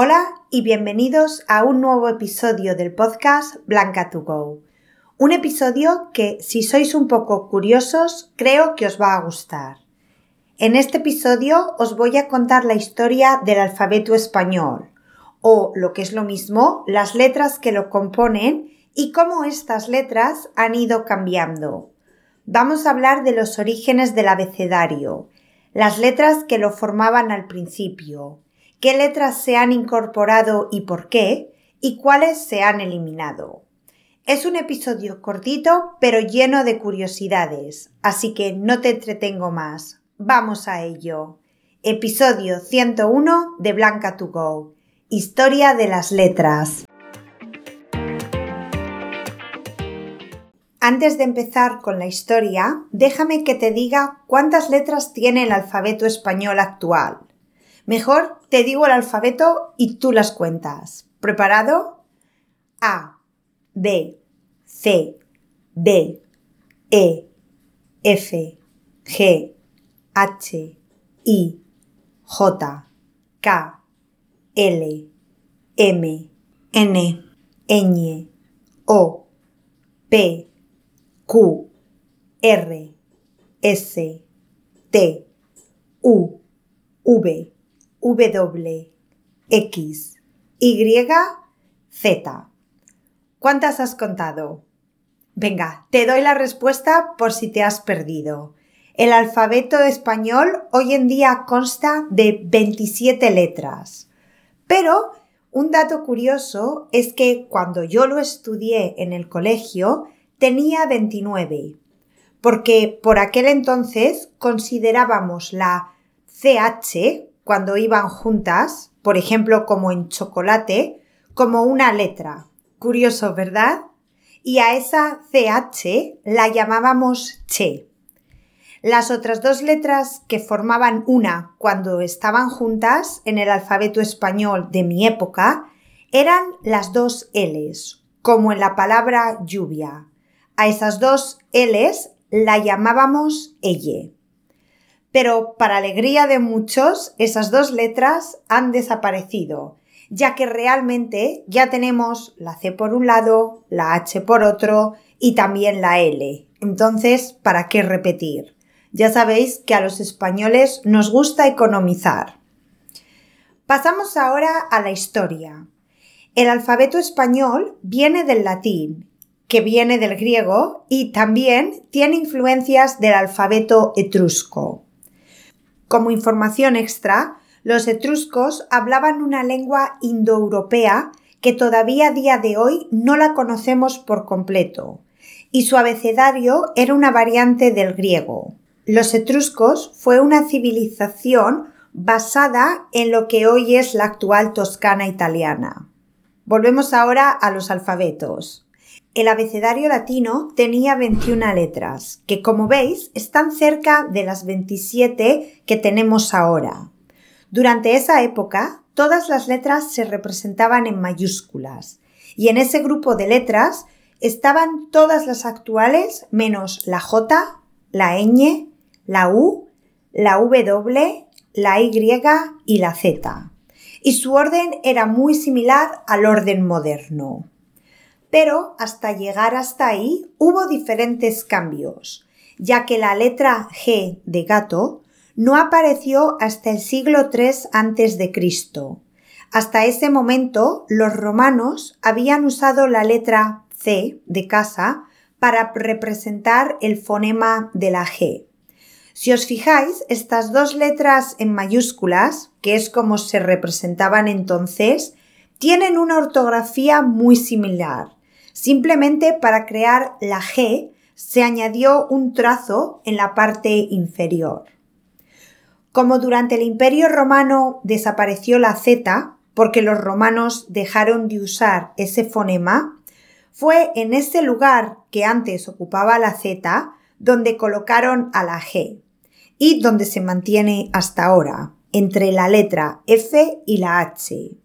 Hola y bienvenidos a un nuevo episodio del podcast Blanca to Go. Un episodio que, si sois un poco curiosos, creo que os va a gustar. En este episodio os voy a contar la historia del alfabeto español, o lo que es lo mismo, las letras que lo componen y cómo estas letras han ido cambiando. Vamos a hablar de los orígenes del abecedario, las letras que lo formaban al principio, qué letras se han incorporado y por qué, y cuáles se han eliminado. Es un episodio cortito pero lleno de curiosidades, así que no te entretengo más. Vamos a ello. Episodio 101 de Blanca to Go. Historia de las letras. Antes de empezar con la historia, déjame que te diga cuántas letras tiene el alfabeto español actual. Mejor te digo el alfabeto y tú las cuentas. ¿Preparado? A, B, C, D, E, F, G, H, I, J, K, L, M, N, Ñ, O, P, Q, R, S, T, U, V, W, X, Y, Z. ¿Cuántas has contado? Venga, te doy la respuesta por si te has perdido. El alfabeto español hoy en día consta de 27 letras. Pero un dato curioso es que cuando yo lo estudié en el colegio tenía 29, porque por aquel entonces considerábamos la CH cuando iban juntas, por ejemplo como en chocolate, como una letra. Curioso, ¿verdad? Y a esa CH la llamábamos che. Las otras dos letras que formaban una cuando estaban juntas en el alfabeto español de mi época eran las dos Ls, como en la palabra lluvia. A esas dos Ls la llamábamos elle. Pero para alegría de muchos, esas dos letras han desaparecido, ya que realmente ya tenemos la C por un lado, la H por otro y también la L. Entonces, ¿para qué repetir? Ya sabéis que a los españoles nos gusta economizar. Pasamos ahora a la historia. El alfabeto español viene del latín, que viene del griego y también tiene influencias del alfabeto etrusco. Como información extra, los etruscos hablaban una lengua indoeuropea que todavía a día de hoy no la conocemos por completo, y su abecedario era una variante del griego. Los etruscos fue una civilización basada en lo que hoy es la actual Toscana italiana. Volvemos ahora a los alfabetos. El abecedario latino tenía 21 letras, que como veis están cerca de las 27 que tenemos ahora. Durante esa época, todas las letras se representaban en mayúsculas, y en ese grupo de letras estaban todas las actuales menos la J, la ñ, la U, la W, la Y y la Z. Y su orden era muy similar al orden moderno. Pero hasta llegar hasta ahí hubo diferentes cambios, ya que la letra G de gato no apareció hasta el siglo III a.C. Hasta ese momento los romanos habían usado la letra C de casa para representar el fonema de la G. Si os fijáis, estas dos letras en mayúsculas, que es como se representaban entonces, tienen una ortografía muy similar. Simplemente para crear la G se añadió un trazo en la parte inferior. Como durante el Imperio Romano desapareció la Z, porque los romanos dejaron de usar ese fonema, fue en ese lugar que antes ocupaba la Z donde colocaron a la G y donde se mantiene hasta ahora, entre la letra F y la H.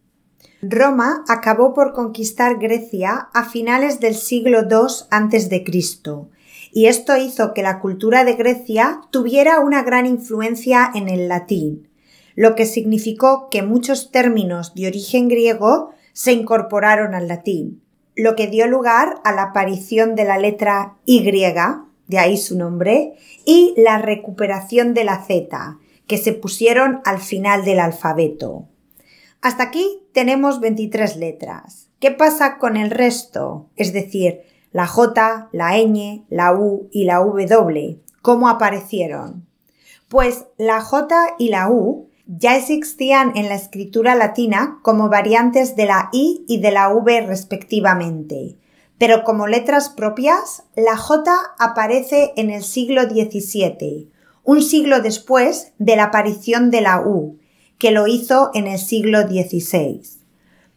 Roma acabó por conquistar Grecia a finales del siglo II a.C. y esto hizo que la cultura de Grecia tuviera una gran influencia en el latín. lo que significó que muchos términos de origen griego se incorporaron al latín, lo que dio lugar a la aparición de la letra Y, de ahí su nombre, y la recuperación de la Z, que se pusieron al final del alfabeto. Hasta aquí tenemos 23 letras. ¿Qué pasa con el resto? Es decir, la J, la ñ, la U y la W. ¿Cómo aparecieron? Pues la J y la U ya existían en la escritura latina como variantes de la I y de la V respectivamente, pero como letras propias, la J aparece en el siglo XVII, un siglo después de la aparición de la U, que lo hizo en el siglo XVI.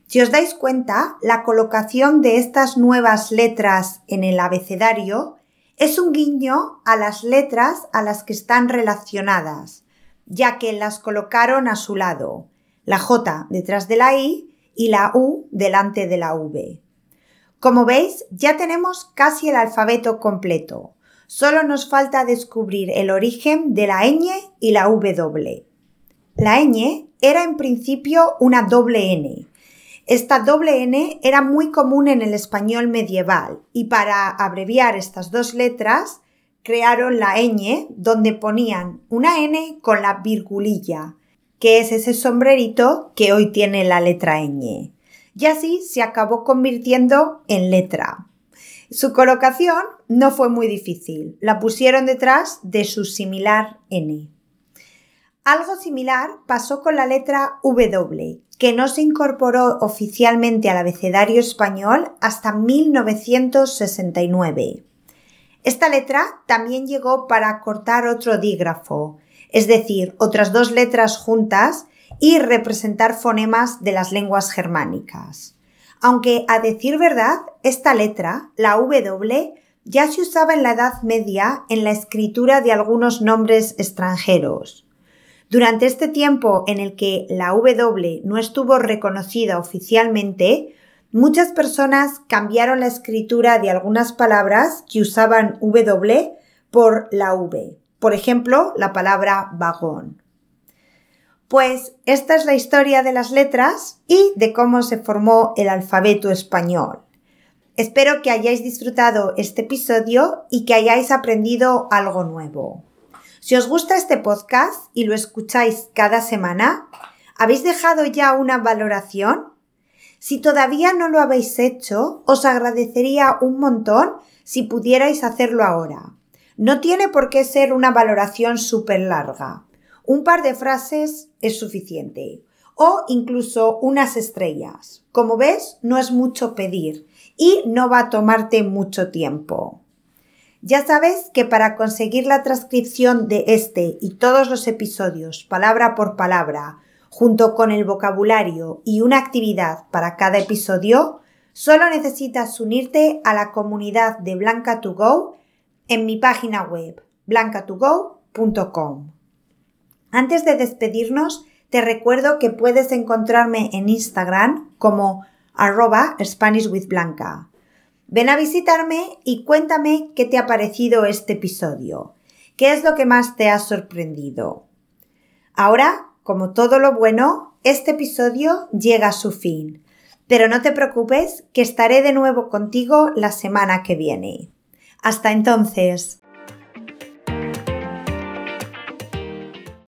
Si os dais cuenta, la colocación de estas nuevas letras en el abecedario es un guiño a las letras a las que están relacionadas, ya que las colocaron a su lado, la J detrás de la I y la U delante de la V. Como veis, ya tenemos casi el alfabeto completo. Solo nos falta descubrir el origen de la ñ y la W. La ñ era en principio una doble N. Esta doble N era muy común en el español medieval y para abreviar estas dos letras crearon la ñ donde ponían una N con la virgulilla, que es ese sombrerito que hoy tiene la letra ñ. Y así se acabó convirtiendo en letra. Su colocación no fue muy difícil, la pusieron detrás de su similar N. Algo similar pasó con la letra W, que no se incorporó oficialmente al abecedario español hasta 1969. Esta letra también llegó para cortar otro dígrafo, es decir, otras dos letras juntas y representar fonemas de las lenguas germánicas. Aunque, a decir verdad, esta letra, la W, ya se usaba en la Edad Media en la escritura de algunos nombres extranjeros. Durante este tiempo en el que la W no estuvo reconocida oficialmente, muchas personas cambiaron la escritura de algunas palabras que usaban W por la V. Por ejemplo, la palabra vagón. Pues esta es la historia de las letras y de cómo se formó el alfabeto español. Espero que hayáis disfrutado este episodio y que hayáis aprendido algo nuevo. Si os gusta este podcast y lo escucháis cada semana, ¿habéis dejado ya una valoración? Si todavía no lo habéis hecho, os agradecería un montón si pudierais hacerlo ahora. No tiene por qué ser una valoración súper larga. Un par de frases es suficiente. O incluso unas estrellas. Como ves, no es mucho pedir y no va a tomarte mucho tiempo. Ya sabes que para conseguir la transcripción de este y todos los episodios palabra por palabra, junto con el vocabulario y una actividad para cada episodio, solo necesitas unirte a la comunidad de Blanca 2 Go en mi página web blancatogo.com. Antes de despedirnos, te recuerdo que puedes encontrarme en Instagram como arroba Spanish with Blanca. Ven a visitarme y cuéntame qué te ha parecido este episodio. ¿Qué es lo que más te ha sorprendido? Ahora, como todo lo bueno, este episodio llega a su fin. Pero no te preocupes, que estaré de nuevo contigo la semana que viene. Hasta entonces.